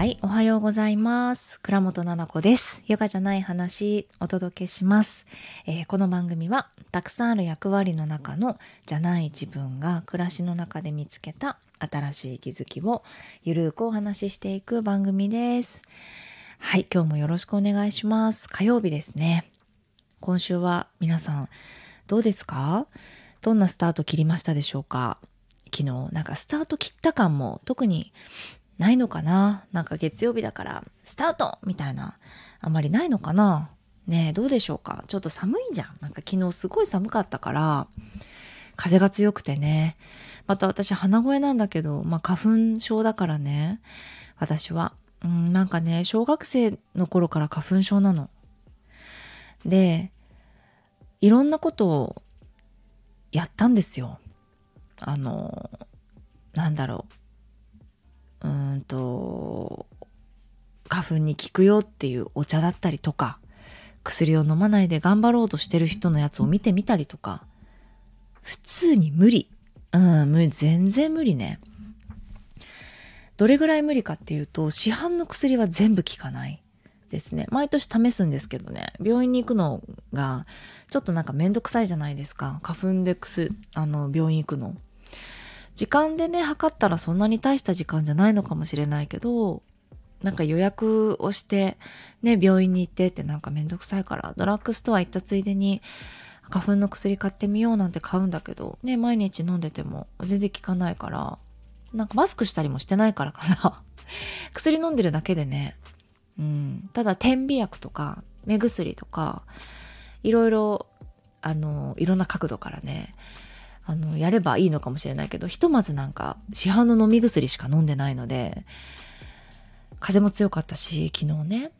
はい、おはようございます。倉本々子です。ヨガじゃない話、お届けします、えーこの番組は、たくさんある役割の中の、じゃない自分が暮らしの中で見つけた新しい気づきを、ゆるーくお話ししていく番組です。はい、今日もよろしくお願いします。火曜日ですね。今週は皆さん、どうですか？どんなスタート切りましたでしょうか？昨日、なんかスタート切った感も特にないのかな？なんか月曜日だから、スタートみたいな、あんまりないのかな？ねえ、どうでしょうか？ちょっと寒いじゃん。なんか昨日すごい寒かったから、風が強くてね。また私鼻声なんだけど、まあ花粉症だからね。私は。うん、なんかね、小学生の頃から花粉症なの。で、いろんなことをやったんですよ。あの、なんだろう。うんと、花粉に効くよっていうお茶だったりとか、薬を飲まないで頑張ろうとしてる人のやつを見てみたりとか、普通に無理。うん、無全然無理ね。どれぐらい無理かっていうと、市販の薬は全部効かないですね。毎年試すんですけどね、病院に行くのが、ちょっとなんかめんどくさいじゃないですか。花粉で薬、あの、病院行くの。時間でね、測ったらそんなに大した時間じゃないのかもしれないけど、なんか予約をして、ね、病院に行ってってなんかめんどくさいから、ドラッグストア行ったついでに、花粉の薬買ってみようなんて買うんだけど、ね、毎日飲んでても全然効かないから、なんかマスクしたりもしてないからかな。薬飲んでるだけでね、うん、ただ点鼻薬とか目薬とか、いろいろ、あの、いろんな角度からね、あの、やればいいのかもしれないけど、ひとまずなんか、市販の飲み薬しか飲んでないので、風も強かったし、昨日ね、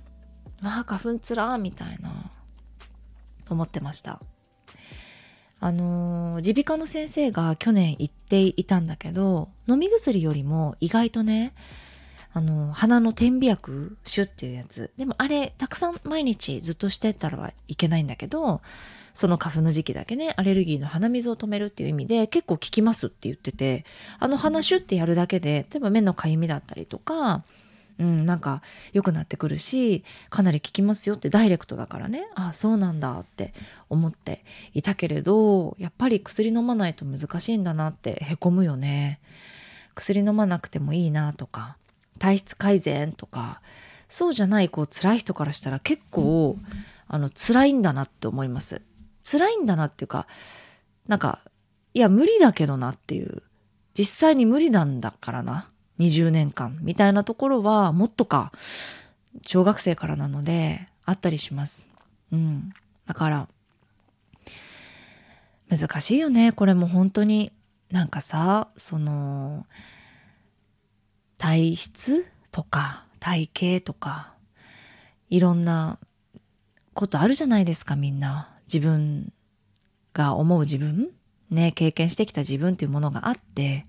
まあ、花粉つらーみたいな、思ってました。あの耳鼻科の先生が去年言っていたんだけど、飲み薬よりも意外とね、あの、鼻の点鼻薬、シュっていうやつ。でもあれ、たくさん毎日ずっとしてたらはいけないんだけど、その花粉の時期だけね、アレルギーの鼻水を止めるっていう意味で結構効きますって言ってて、あの鼻シュってやるだけで、例えば目のかゆみだったりとか、うん、なんか良くなってくるし、かなり効きますよってダイレクトだからね、あそうなんだって思っていたけれど、やっぱり薬飲まないと難しいんだなってへこむよね。薬飲まなくてもいいなとか、体質改善とか、そうじゃないこう辛い人からしたら結構、あの辛いんだなって思います。辛いんだなっていうか、なんか、いや無理だけどなっていう、実際に無理なんだからな。20年間みたいなところはもっとか小学生からなのであったりします。うん。だから難しいよね。これも本当になんかさ、その体質とか体型とかいろんなことあるじゃないですかみんな。自分が思う自分ね、経験してきた自分っていうものがあって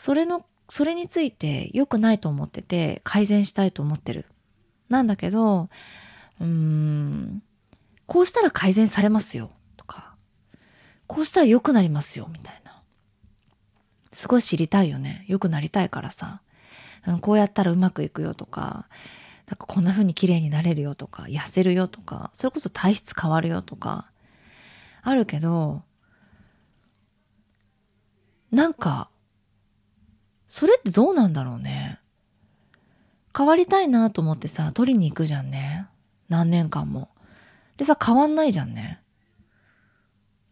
それの、それについて良くないと思ってて、改善したいと思ってる。なんだけど、うーん、こうしたら改善されますよ、とか、こうしたら良くなりますよ、みたいな。すごい知りたいよね。良くなりたいからさ。うん、こうやったらうまくいくよとか、なんかこんな風に綺麗になれるよとか、痩せるよとか、それこそ体質変わるよとか、あるけど、なんか、それってどうなんだろうね。変わりたいなと思ってさ、取りに行くじゃんね。何年間も。でさ、変わんないじゃんね。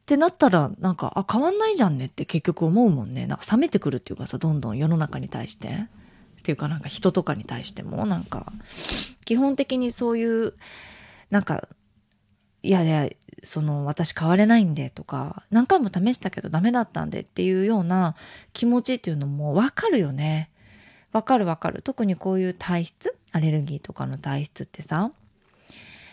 ってなったら、なんか、あ、変わんないじゃんねって結局思うもんね。なんか冷めてくるっていうかさ、どんどん世の中に対して。ていうかなんか人とかに対しても、なんか、基本的にそういう、なんか、いやいや、その私変われないんでとか、何回も試したけどダメだったんでっていうような気持ちっていうのも分かるよね。わかるわかる。特にこういう体質アレルギーとかの体質ってさ、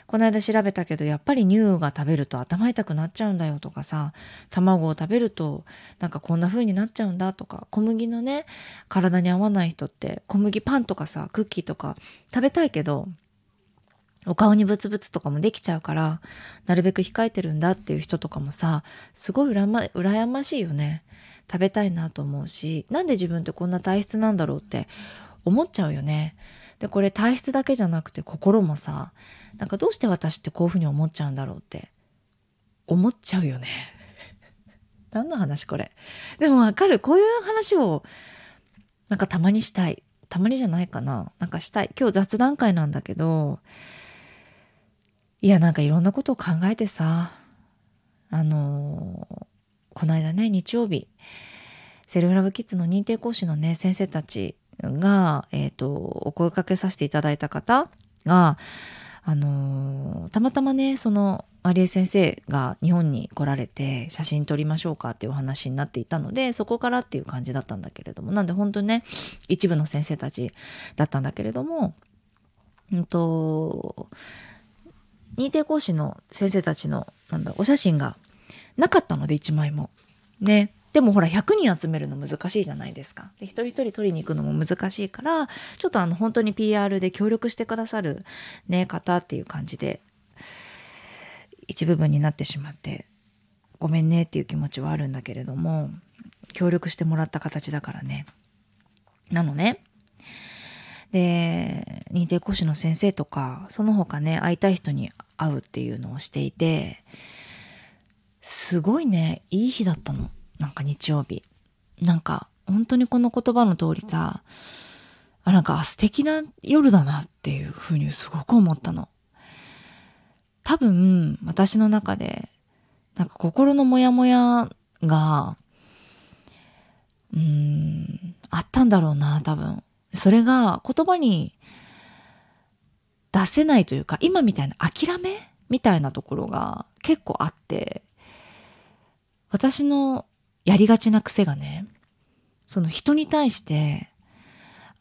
この間調べたけど、やっぱり乳が食べると頭痛くなっちゃうんだよとかさ、卵を食べるとなんかこんな風になっちゃうんだとか、小麦のね、体に合わない人って小麦パンとかさ、クッキーとか食べたいけど、お顔にブツブツとかもできちゃうから、なるべく控えてるんだっていう人とかもさ、すごい羨ま羨ましいよね。食べたいなと思うし、なんで自分ってこんな体質なんだろうって思っちゃうよね。でこれ体質だけじゃなくて心もさなんかどうして私ってこういうふうに思っちゃうんだろうって思っちゃうよね。何の話これ。でもわかる。こういう話をなんかたまにしたい。たまにじゃないかな。なんかしたい。今日雑談会なんだけど、いやなんかいろんなことを考えてさ、あのー、この間ね、日曜日、セルフラブキッズの認定講師のね、先生たちが、え、ー、と、お声かけさせていただいた方が、あのー、たまたまねそのマリエ先生が日本に来られて写真撮りましょうかっていうお話になっていたのでそこからっていう感じだったんだけれどもなんで本当にね一部の先生たちだったんだけれどもうんと認定講師の先生たちのなんだお写真がなかったので1枚も。ねでもほら100人集めるの難しいじゃないですか。で一人一人取りに行くのも難しいからちょっとあの本当に PR で協力してくださる、ね、方っていう感じで一部分になってしまってごめんねっていう気持ちはあるんだけれども協力してもらった形だからね。なのね。で認定講師の先生とかその他ね会いたい人に会うっていうのをしていてすごいねいい日だったの。なんか日曜日。なんか、本当にこの言葉の通りさ、あ、なんか素敵な夜だなっていうふうにすごく思ったの。多分、私の中で、なんか心のモヤモヤが、うーん、あったんだろうな、多分。それが言葉に出せないというか、今みたいな諦めみたいなところが結構あって、私のやりがちな癖がね、その人に対して、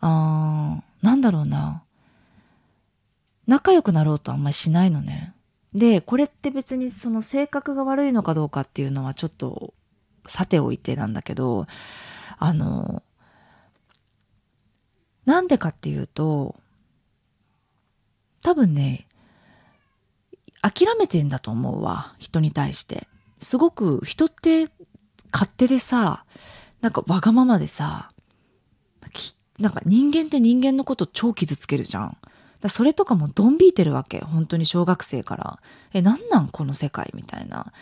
あー、なんだろうな、仲良くなろうとあんまりしないのね。で、これって別にその性格が悪いのかどうかっていうのはちょっとさておいてなんだけど、あの、なんでかっていうと、多分ね、諦めてんだと思うわ、人に対して。すごく人って勝手でさ、なんかわがままでさ、なんか人間って人間のこと超傷つけるじゃん。それとかもドン引いてるわけ。本当に小学生から。え、なんなん？この世界みたいな。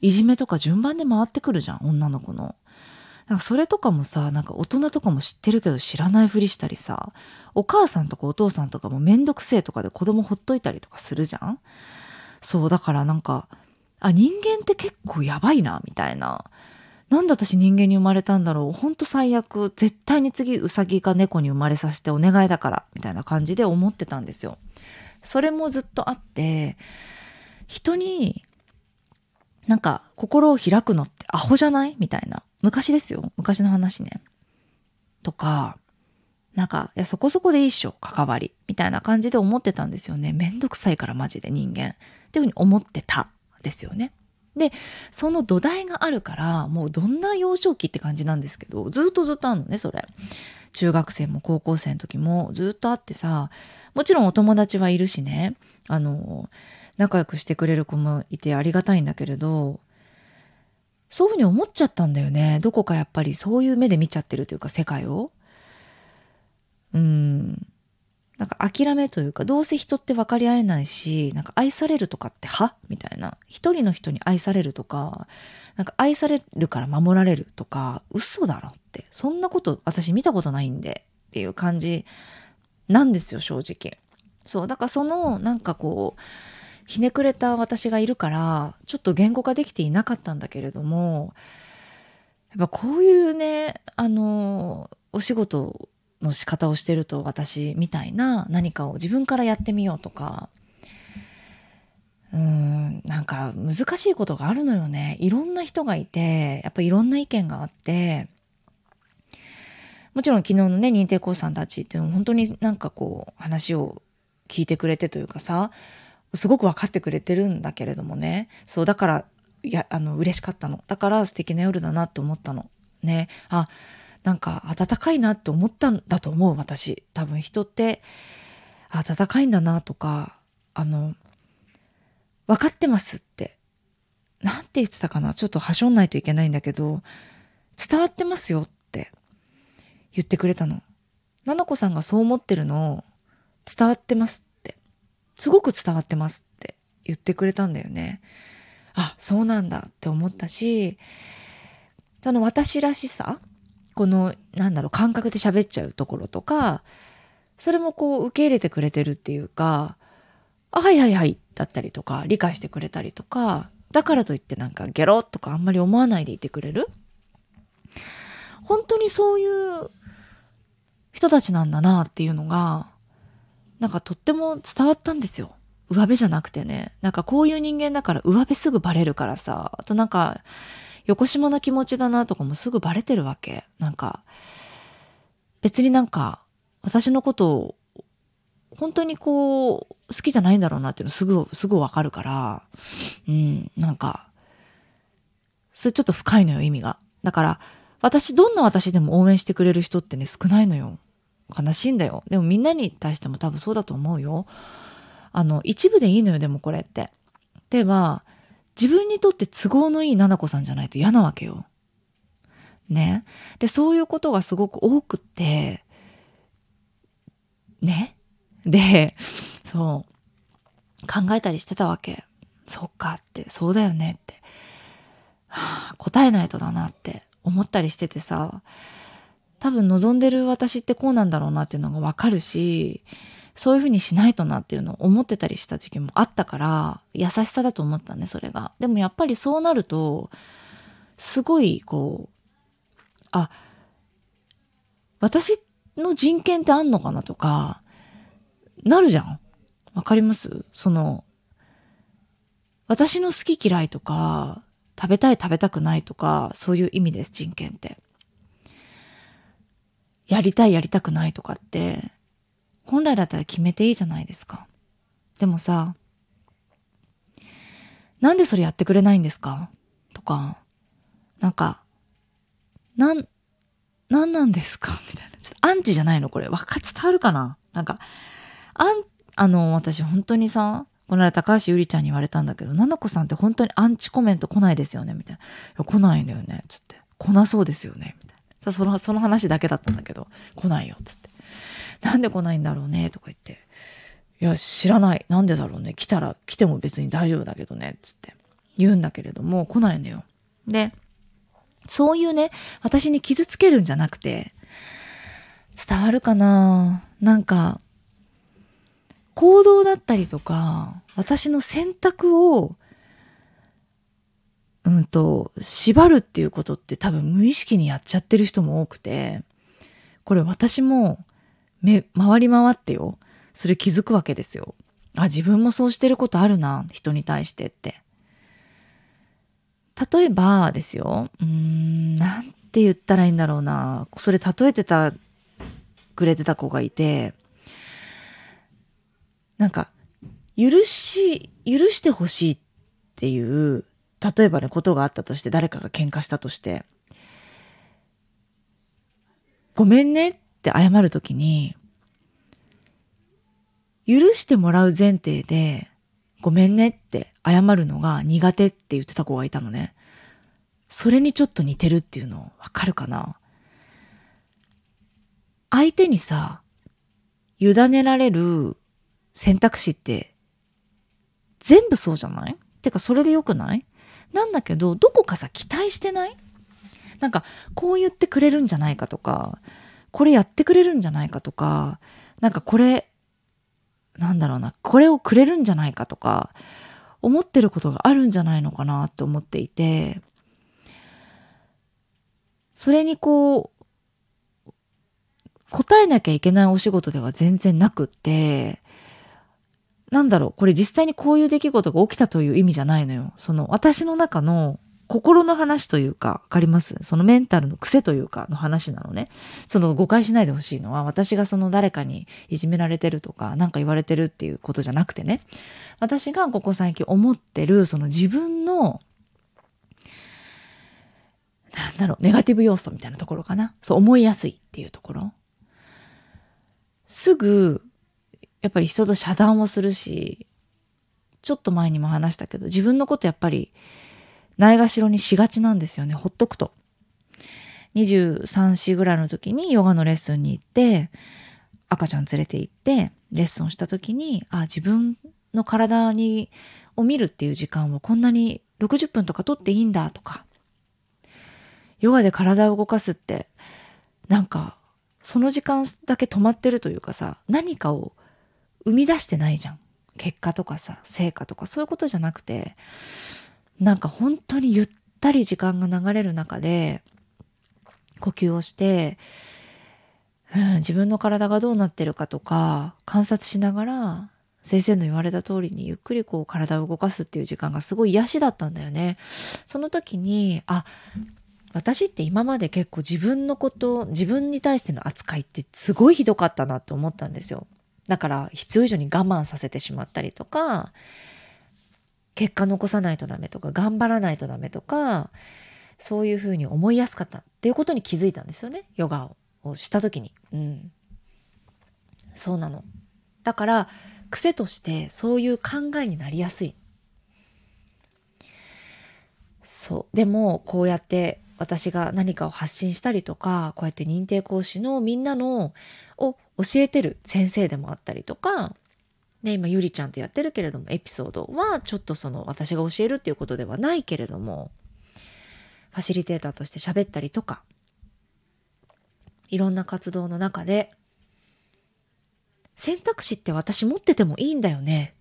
いじめとか順番で回ってくるじゃん、女の子の。なんかそれとかもさ、なんか大人とかも知ってるけど知らないふりしたりさ、お母さんとかお父さんとかもめんどくせえとかで子供ほっといたりとかするじゃんそう、だからなんか、あ、人間って結構やばいな、みたいな。なんで私人間に生まれたんだろう？ほんと最悪。絶対に次ウサギか猫に生まれさせてお願いだから。みたいな感じで思ってたんですよ。それもずっとあって人になんか心を開くのってアホじゃない？みたいな。昔ですよ。昔の話ね。とかなんかいやそこそこでいいっしょ。関わり。みたいな感じで思ってたんですよね。めんどくさいからマジで人間。っていうふうに思ってたですよね。で、その土台があるから、もうどんな幼少期って感じなんですけど、ずっとずっとあるのね、それ。中学生も高校生の時もずっとあってさ、もちろんお友達はいるしね、あの、仲良くしてくれる子もいてありがたいんだけれど、そういうふうに思っちゃったんだよね。どこかやっぱりそういう目で見ちゃってるというか、世界を。うん。なんか諦めというか、どうせ人って分かり合えないし、なんか愛されるとかってはみたいな。一人の人に愛されるとか、なんか愛されるから守られるとか、嘘だろって。そんなこと私見たことないんでっていう感じなんですよ、正直。そう。だからその、なんかこう、ひねくれた私がいるから、ちょっと言語化できていなかったんだけれども、やっぱこういうね、あの、お仕事の仕方をしてると私みたいな何かを自分からやってみようとか。うーんなんか難しいことがあるのよね。いろんな人がいてやっぱいろんな意見があって。もちろん昨日のね認定講師さんたちっていうのは本当になんかこう話を聞いてくれてというかさすごく分かってくれてるんだけれどもね。そうだからいやあの嬉しかったの。だから素敵な夜だなって思ったの。ね。あなんか温かいなって思ったんだと思う私。多分人って温かいんだなとかあの分かってますって。なんて言ってたかな？ちょっとはしょんないといけないんだけど伝わってますよって。言ってくれたの。ななこさんがそう思ってるのを伝わってますって、すごく伝わってますって。言ってくれたんだよね。あ、そうなんだって思ったし、その私らしさ、この、なんだろう、感覚で喋っちゃうところとか、それもこう受け入れてくれてるっていうか、あ、はいはいはい、だったりとか、理解してくれたりとか、だからといってなんかゲロとかあんまり思わないでいてくれる本当にそういう人たちなんだなっていうのが、なんかとっても伝わったんですよ。上辺じゃなくてね。なんかこういう人間だから上辺すぐバレるからさ。あとなんか、横島な気持ちだなとかもすぐバレてるわけ。なんか、別になんか、私のことを、本当にこう、好きじゃないんだろうなっていうのすぐ、すぐわかるから、うん、なんか、それちょっと深いのよ、意味が。だから、私、どんな私でも応援してくれる人ってね、少ないのよ。悲しいんだよ。でもみんなに対しても多分そうだと思うよ。あの、一部でいいのよ、でもこれって。では、自分にとって都合のいい七子さんじゃないと嫌なわけよ。ね。で、そういうことがすごく多くって、ね。で、そう、考えたりしてたわけ。そっかって、そうだよねって。はあ、答えないとだなって思ったりしててさ、多分望んでる私ってこうなんだろうなっていうのがわかるし、そういうふうにしないとなっていうのを思ってたりした時期もあったから、優しさだと思ったね、それが。でもやっぱりそうなると、すごい、こう、あ、私の人権ってあんのかなとか、なるじゃん。わかります？その、私の好き嫌いとか、食べたい食べたくないとか、そういう意味です、人権って。やりたいやりたくないとかって、本来だったら決めていいじゃないですか。でもさ、なんでそれやってくれないんですか？とか、なんか、なん、なんなんですか？みたいな。ちょっとアンチじゃないの？これ。わか、伝わるかな？なんか、あん、あの、私本当にさ、この間高橋ゆりちゃんに言われたんだけど、ななこさんって本当にアンチコメント来ないですよね？みたいな。い、来ないんだよね。つって。来なそうですよね？みたいな。その、その話だけだったんだけど、来ないよ。つって。なんで来ないんだろうねとか言って。いや、知らない。なんでだろうね。来たら来ても別に大丈夫だけどね。つって言うんだけれども、来ないのよ。で、そういうね、私に傷つけるんじゃなくて、伝わるかななんか、行動だったりとか、私の選択を、うんと、縛るっていうことって多分無意識にやっちゃってる人も多くて、これ私もめ、回り回ってよ。それ気づくわけですよ。あ、自分もそうしてることあるな、人に対してって。例えばですよ、うーん、なんて言ったらいいんだろうな。それ例えてた、くれてた子がいて、なんか、許し、許してほしいっていう、例えばね、ことがあったとして、誰かが喧嘩したとして、ごめんねっって謝るときに、許してもらう前提で、ごめんねって謝るのが苦手って言ってた子がいたのね。それにちょっと似てるっていうのわかるかな。相手にさ、委ねられる選択肢って全部そうじゃない？てかそれでよくない？なんだけど、どこかさ、期待してない？なんか、こう言ってくれるんじゃないかとか、これやってくれるんじゃないかとか、なんかこれ、なんだろうな、これをくれるんじゃないかとか、思ってることがあるんじゃないのかなって思っていて、それにこう、答えなきゃいけないお仕事では全然なくって、なんだろう、これ実際にこういう出来事が起きたという意味じゃないのよ。その私の中の心の話というか、わかります？そのメンタルの癖というかの話なのね。その誤解しないでほしいのは、私がその誰かにいじめられてるとか、何か言われてるっていうことじゃなくてね。私がここ最近思ってる、その自分の、なんだろう、ネガティブ要素みたいなところかな。そう思いやすいっていうところ。すぐ、やっぱり人と遮断をするし、ちょっと前にも話したけど、自分のことやっぱりないがしろにしがちなんですよね。ほっとくと。23歳ぐらいの時にヨガのレッスンに行って赤ちゃん連れて行ってレッスンした時にあ自分の体にを見るっていう時間をこんなに60分とか取っていいんだとかヨガで体を動かすってなんかその時間だけ止まってるというかさ何かを生み出してないじゃん結果とかさ成果とかそういうことじゃなくてなんか本当にゆったり時間が流れる中で呼吸をして、うん、自分の体がどうなってるかとか観察しながら先生の言われた通りにゆっくりこう体を動かすっていう時間がすごい癒しだったんだよね。その時にあ私って今まで結構自分のこと自分に対しての扱いってすごいひどかったなって思ったんですよ。だから必要以上に我慢させてしまったりとか結果残さないとダメとか頑張らないとダメとかそういうふうに思いやすかったっていうことに気づいたんですよねヨガをした時に。うん、そうなの。だから癖としてそういう考えになりやすい。そうでもこうやって私が何かを発信したりとかこうやって認定講師のみんなのを教えてる先生でもあったりとかね、今ゆりちゃんとやってるけれどもエピソードはちょっとその私が教えるっていうことではないけれどもファシリテーターとして喋ったりとかいろんな活動の中で選択肢って私持っててもいいんだよね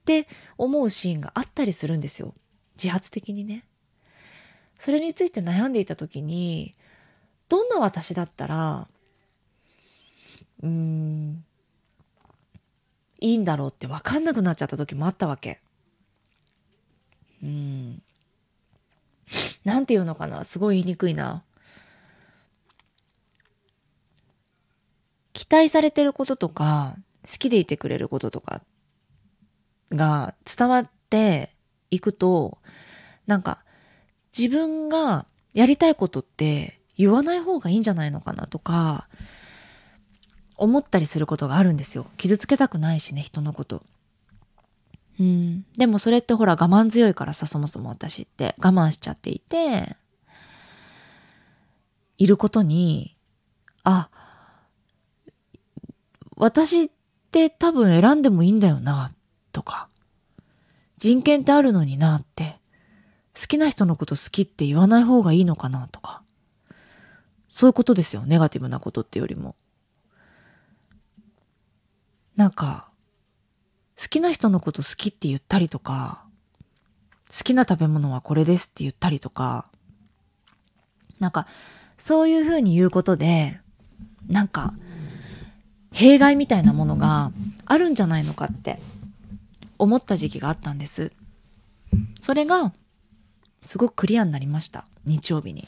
って思うシーンがあったりするんですよ自発的にね。それについて悩んでいた時にどんな私だったらうーんいいんだろうって分かんなくなっちゃった時もあったわけ。うん。なんていうのかな？すごい言いにくいな。期待されてることとか好きでいてくれることとかが伝わっていくとなんか自分がやりたいことって言わない方がいいんじゃないのかなとか思ったりすることがあるんですよ。傷つけたくないしね、人のこと。うん。でもそれってほら我慢強いからさ、そもそも私って我慢しちゃっていて、いることに、あ、私って多分選んでもいいんだよな、とか、人権ってあるのになって、好きな人のこと好きって言わない方がいいのかな、とか、そういうことですよ、ネガティブなことってよりも。なんか、好きな人のこと好きって言ったりとか、好きな食べ物はこれですって言ったりとか、なんか、そういうふうに言うことで、なんか、弊害みたいなものがあるんじゃないのかって思った時期があったんです。それが、すごくクリアになりました。日曜日に。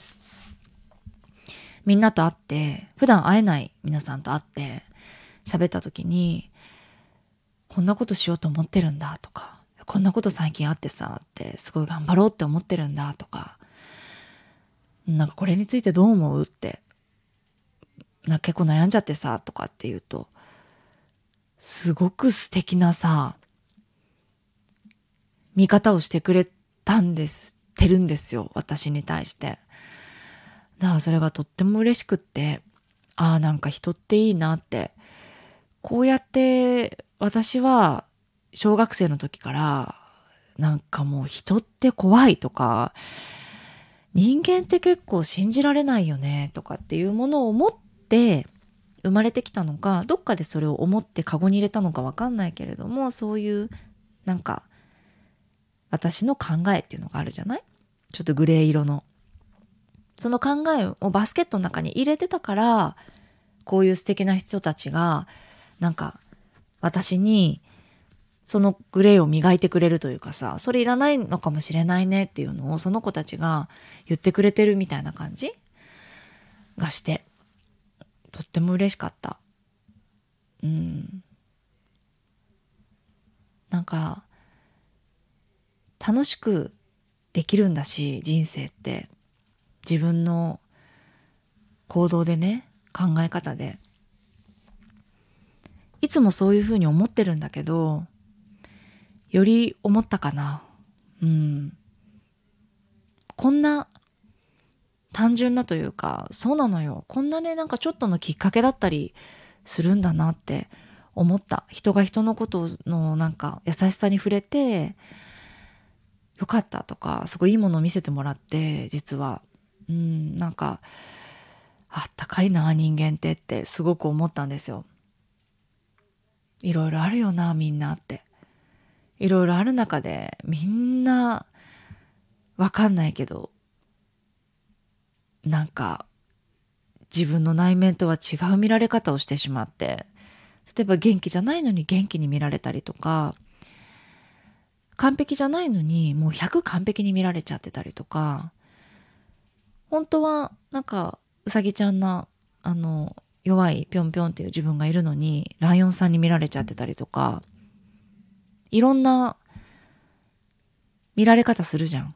みんなと会って、普段会えない皆さんと会って、喋った時に、こんなことしようと思ってるんだとかこんなこと最近あってさってすごい頑張ろうって思ってるんだとかなんかこれについてどう思うってな結構悩んじゃってさとかって言うとすごく素敵なさ見方をしてくれたんですてるんですよ私に対して。だからそれがとっても嬉しくってああなんか人っていいなってこうやって私は小学生の時からなんかもう人って怖いとか人間って結構信じられないよねとかっていうものを持って生まれてきたのかどっかでそれを思ってカゴに入れたのか分かんないけれどもそういうなんか私の考えっていうのがあるじゃない？ちょっとグレー色の。その考えをバスケットの中に入れてたからこういう素敵な人たちがなんか私にそのグレーを磨いてくれるというかさそれいらないのかもしれないねっていうのをその子たちが言ってくれてるみたいな感じがしてとっても嬉しかった。うん。なんか楽しくできるんだし人生って。自分の行動でね考え方で。いつもそういうふうに思ってるんだけど、より思ったかな。うん。こんな単純なというかそうなのよこんなねなんかちょっとのきっかけだったりするんだなって思った人が人のことのなんか優しさに触れてよかったとかすごいいいものを見せてもらって実はうんなんかあったかいな人間ってってすごく思ったんですよ。いろいろあるよなみんなって。いろいろある中でみんなわかんないけどなんか自分の内面とは違う見られ方をしてしまって。例えば元気じゃないのに元気に見られたりとか完璧じゃないのにもう100完璧に見られちゃってたりとか本当はなんかうさぎちゃんなあの弱いぴょんぴょんっていう自分がいるのにライオンさんに見られちゃってたりとかいろんな見られ方するじゃん。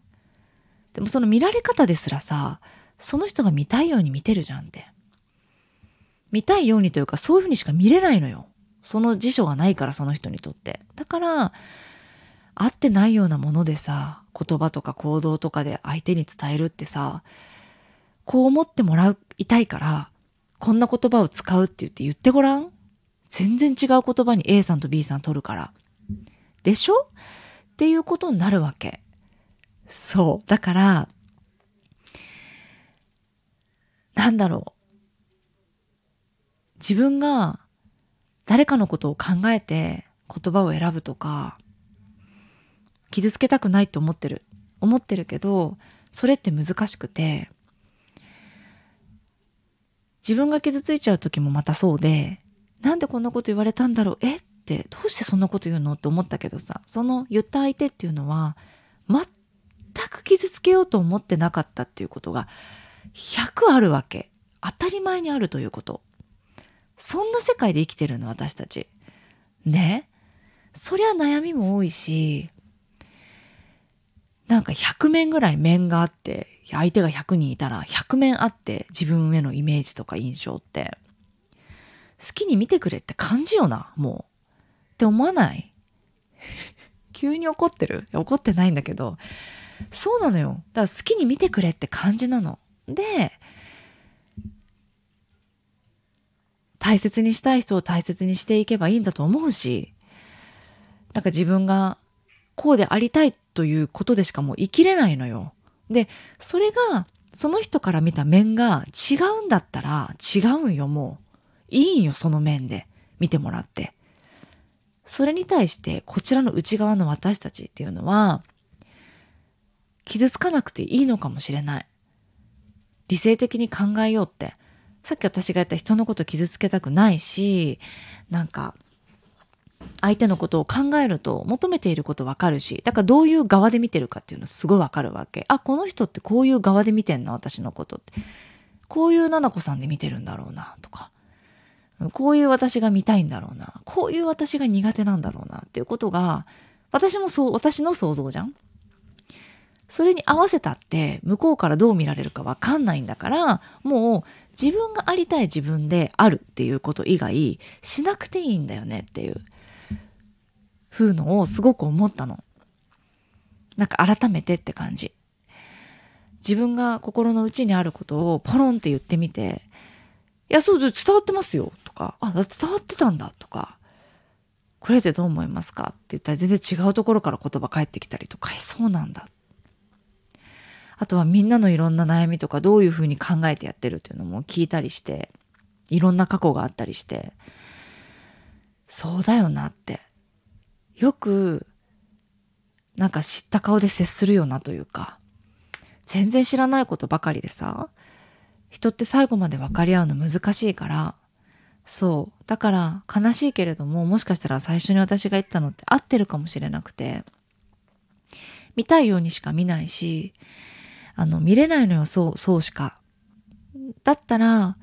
でもその見られ方ですらさその人が見たいように見てるじゃんって。見たいようにというかそういうふうにしか見れないのよ。その辞書がないからその人にとって。だから合ってないようなものでさ言葉とか行動とかで相手に伝えるってさこう思ってもらいたいからこんな言葉を使うって言って言ってごらん全然違う言葉に A さんと B さん取るから。でしょ？っていうことになるわけ。そう。だから、なんだろう。自分が誰かのことを考えて言葉を選ぶとか、傷つけたくないって思ってる。思ってるけど、それって難しくて、自分が傷ついちゃう時もまたそうで、なんでこんなこと言われたんだろう？え？ってどうしてそんなこと言うの？って思ったけどさ、その言った相手っていうのは、全く傷つけようと思ってなかったっていうことが100あるわけ。当たり前にあるということ。そんな世界で生きてるの私たち。ね？そりゃ悩みも多いし、なんか100面ぐらい面があって、相手が100人いたら100面あって自分へのイメージとか印象って、好きに見てくれって感じよな、もう。って思わない？急に怒ってる？怒ってないんだけど、そうなのよ。だから好きに見てくれって感じなの。で、大切にしたい人を大切にしていけばいいんだと思うし、なんか自分がこうでありたいということでしかもう生きれないのよ。で、それが、その人から見た面が違うんだったら違うんよ、もう。いいんよ、その面で。見てもらって。それに対してこちらの内側の私たちっていうのは傷つかなくていいのかもしれない。理性的に考えようって。さっき私が言った人のこと傷つけたくないし、なんか相手のことを考えると求めていることわかるし、だからどういう側で見てるかっていうのすごいわかるわけ。あ、この人ってこういう側で見てんな、私のことって。こういう七子さんで見てるんだろうな、とか。こういう私が見たいんだろうな。こういう私が苦手なんだろうなっていうことが、私もそう、私の想像じゃんそれに合わせたって向こうからどう見られるかわかんないんだから、もう自分がありたい自分であるっていうこと以外しなくていいんだよねっていう風のをすごく思ったの。なんか改めてって感じ。自分が心の内にあることをポロンって言ってみて、いや、そう、伝わってますよ。とか、あ、伝わってたんだ。とか、これでどう思いますか？って言ったら全然違うところから言葉返ってきたりとか、そうなんだ。あとはみんなのいろんな悩みとかどういうふうに考えてやってるっていうのも聞いたりして、いろんな過去があったりして、そうだよなって。よく、なんか知った顔で接するよなというか、全然知らないことばかりでさ、人って最後まで分かり合うの難しいから、そう。だから悲しいけれども、もしかしたら最初に私が言ったのって合ってるかもしれなくて、見たいようにしか見ないし、あの、見れないのよ、そう、そうしか。だったら、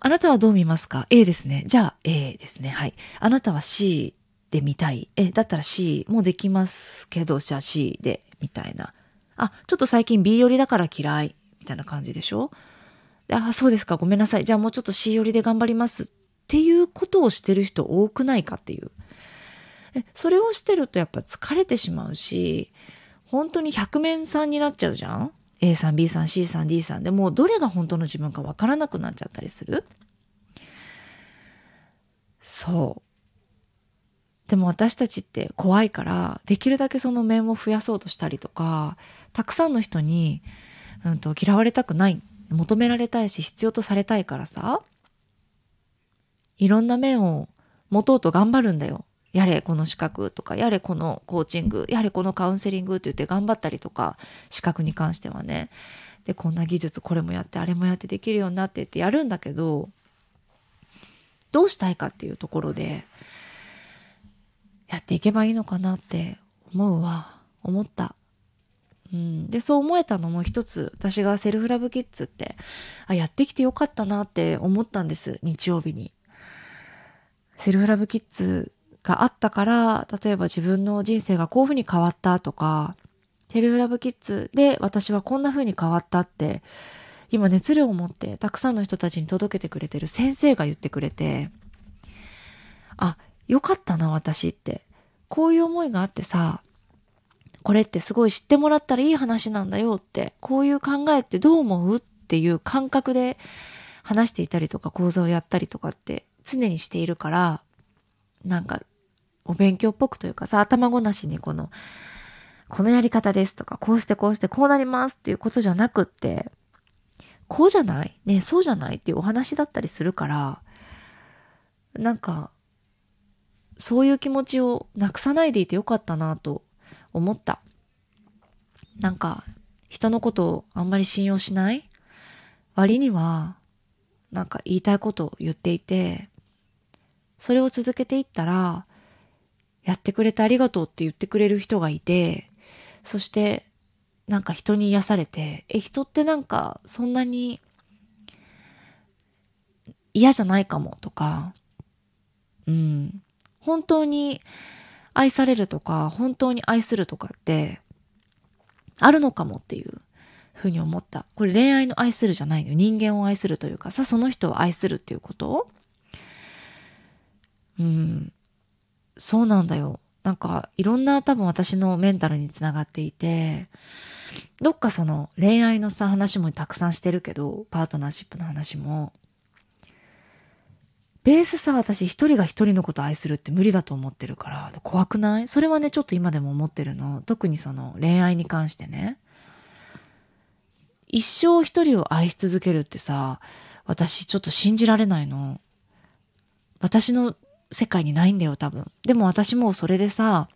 あなたはどう見ますか ?A ですね。じゃあ A ですね。はい。あなたは C で見たい。え、だったら C もできますけど、じゃあ C で、みたいな。あ、ちょっと最近 B 寄りだから嫌い。みたいな感じでしょ？あ、そうですか。ごめんなさい。じゃあもうちょっと C 寄りで頑張ります。っていうことをしてる人多くないかっていう。それをしてるとやっぱ疲れてしまうし、本当に百面さんになっちゃうじゃん？A さん B さん C さん D さんでもうどれが本当の自分かわからなくなっちゃったりする？そうでも私たちって怖いからできるだけその面を増やそうとしたりとかたくさんの人に、うんと、嫌われたくない求められたいし必要とされたいからさいろんな面を持とうと頑張るんだよ。やれこの資格とかやれこのコーチングやれこのカウンセリングって言って頑張ったりとか資格に関してはね。でこんな技術これもやってあれもやってできるようになってってやるんだけどどうしたいかっていうところでやっていけばいいのかなって思うわ思った。うん、でそう思えたのも一つ私がセルフラブキッズってあやってきてよかったなって思ったんです日曜日に。セルフラブキッズがあったから例えば自分の人生がこういうふうに変わったとかセルフラブキッズで私はこんなふうに変わったって今熱量を持ってたくさんの人たちに届けてくれてる先生が言ってくれてあよかったな私って。こういう思いがあってさこれってすごい知ってもらったらいい話なんだよってこういう考えってどう思うっていう感覚で話していたりとか講座をやったりとかって常にしているからなんかお勉強っぽくというかさ頭ごなしにこのこのやり方ですとかこうしてこうしてこうなりますっていうことじゃなくってこうじゃない？ねそうじゃない？っていうお話だったりするからなんかそういう気持ちをなくさないでいてよかったなと思った。なんか人のことをあんまり信用しない？割にはなんか言いたいことを言っていてそれを続けていったらやってくれてありがとうって言ってくれる人がいてそしてなんか人に癒されて、え、人ってなんかそんなに嫌じゃないかもとか、うん、本当に愛されるとか、本当に愛するとかってあるのかもっていうふうに思った。これ恋愛の愛するじゃないのよ。人間を愛するというかさ、その人を愛するっていうこと？うん、そうなんだよ。なんかいろんな多分私のメンタルにつながっていてどっかその恋愛のさ話もたくさんしてるけどパートナーシップの話もベースさ私一人が一人のこと愛するって無理だと思ってるから怖くない？それはねちょっと今でも思ってるの。特にその恋愛に関してね。一生一人を愛し続けるってさ私ちょっと信じられないの。私の世界にないんだよ、多分。でも私もそれでさ、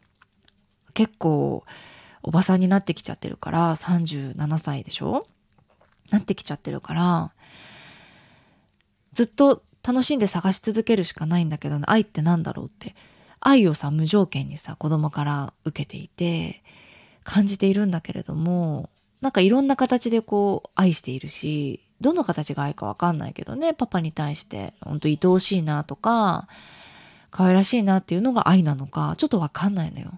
結構、おばさんになってきちゃってるから、37歳でしょ？なってきちゃってるから、ずっと楽しんで探し続けるしかないんだけど、ね愛って何だろうって。愛をさ、無条件にさ、子供から受けていて、感じているんだけれども、なんかいろんな形でこう、愛しているし、どの形が愛かわかんないけどね、パパに対して、ほんと愛おしいなとか、可愛らしいなっていうのが愛なのか、ちょっとわかんないのよ。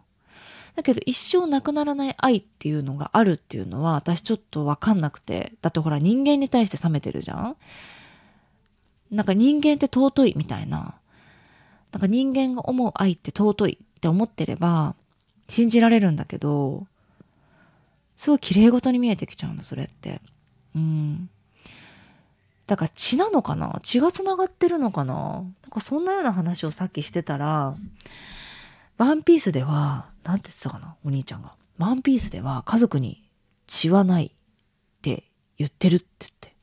だけど一生なくならない愛っていうのがあるっていうのは私ちょっとわかんなくて。だってほら人間に対して冷めてるじゃんなんか人間って尊いみたいな。なんか人間が思う愛って尊いって思ってれば信じられるんだけど、すごい綺麗事に見えてきちゃうの、それって。うん。だから血なのかな？血が繋がってるのかな？なんかそんなような話をさっきしてたら、ワンピースでは、なんて言ってたかな？お兄ちゃんが。ワンピースでは家族に血はないって言ってるって言って。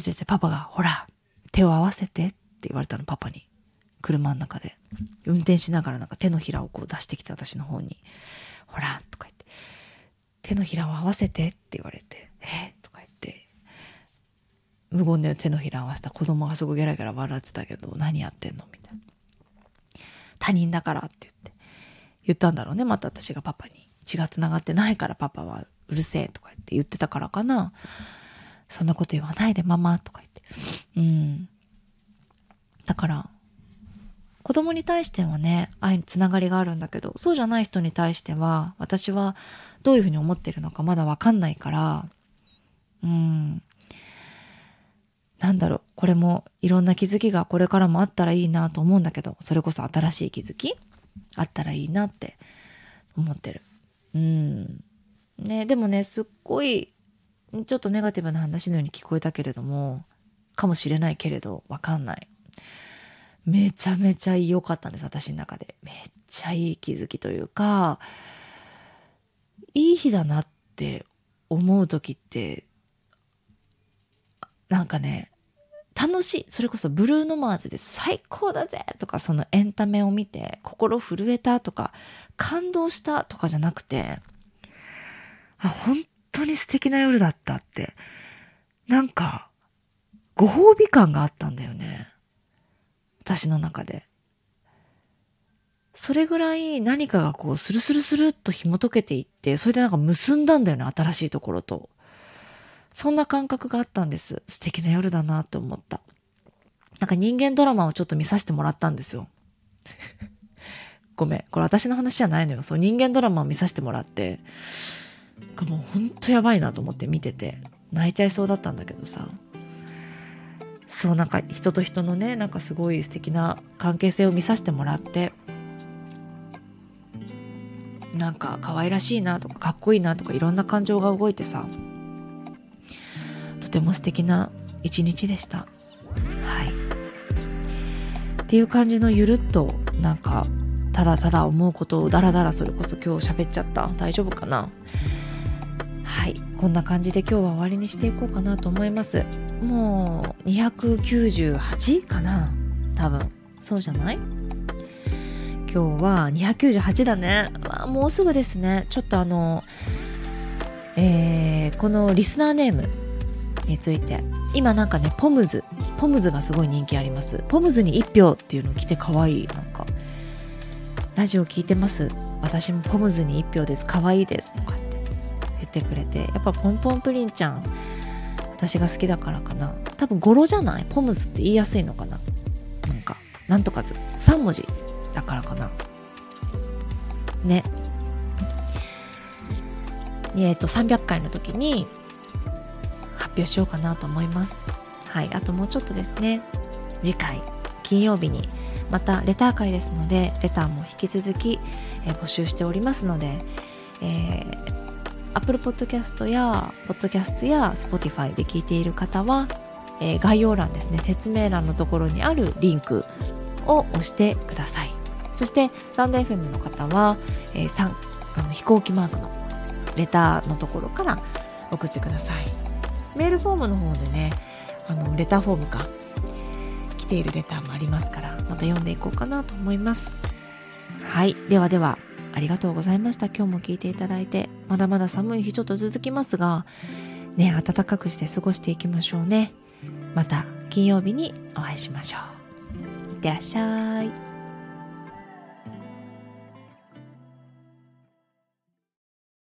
言ってて、パパが、ほら、手を合わせてって言われたの、パパに。車の中で。運転しながらなんか手のひらをこう出してきて私の方に。ほら、とか言って。手のひらを合わせてって言われて。えとか言って無言で手のひら合わせた子供がすごいゲラゲラ笑ってたけど何やってんのみたいな他人だからって言って言ったんだろうねまた私がパパに血がつながってないからパパはうるせえとか言って言ってたからかなそんなこと言わないでママとか言ってうんだから子供に対してはね愛のつながりがあるんだけどそうじゃない人に対しては私はどういうふうに思ってるのかまだわかんないからうんなんだろう、これもいろんな気づきがこれからもあったらいいなと思うんだけど、それこそ新しい気づきあったらいいなって思ってる。うん。ね、でもねすっごいちょっとネガティブな話のように聞こえたけれどもかもしれないけれどわかんない。めちゃめちゃ良かったんです私の中で。めっちゃいい気づきというかいい日だなって思う時ってなんかね楽しい。それこそブルーノマーズで最高だぜとかそのエンタメを見て心震えたとか感動したとかじゃなくてあ本当に素敵な夜だったって。なんかご褒美感があったんだよね。私の中で。それぐらい何かがこうスルスルスルっと紐解けていってそれでなんか結んだんだよね新しいところと。そんな感覚があったんです。素敵な夜だなって思った。なんか人間ドラマをちょっと見させてもらったんですよ。ごめん。これ私の話じゃないのよ。そう人間ドラマを見させてもらって。もうほんとやばいなと思って見てて泣いちゃいそうだったんだけどさ。そうなんか人と人のねなんかすごい素敵な関係性を見させてもらってなんか可愛らしいなとかかっこいいなとかいろんな感情が動いてさとても素敵な一日でした。はい。っていう感じのゆるっとなんかただただ思うことをダラダラそれこそ今日喋っちゃった。大丈夫かな？こんな感じで今日は終わりにしていこうかなと思います。もう298かな？多分。そうじゃない？今日は298だね、まあ、もうすぐですね。ちょっとあのえー、このリスナーネームについて。今なんかねポムズ。ポムズがすごい人気あります。ポムズに1票っていうの来て可愛い。なんかラジオ聞いてます？私もポムズに1票です。可愛いです。とかって。くれてやっぱポンポンプリンちゃん私が好きだからかな。多分語呂じゃない？ポムズって言いやすいのかな？なんかなんとかず3文字だからかな。ね。えっ、ー、と300回の時に発表しようかなと思います。はい。あともうちょっとですね。次回金曜日にまたレター会ですのでレターも引き続き、えー、募集しておりますので、えー Apple Podcast や Podcast や Spotify で聞いている方は、えー、概要欄ですね説明欄のところにあるリンクを押してください。そしてサンデー FM の方は、えー、あの飛行機マークのレターのところから送ってください。メールフォームの方でねあのレターフォームか来ているレターもありますからまた読んでいこうかなと思います。はい。ではでは。ありがとうございました。今日も聞いていただいてまだまだ寒い日ちょっと続きますがね暖かくして過ごしていきましょうね。また金曜日にお会いしましょう。いってらっしゃい。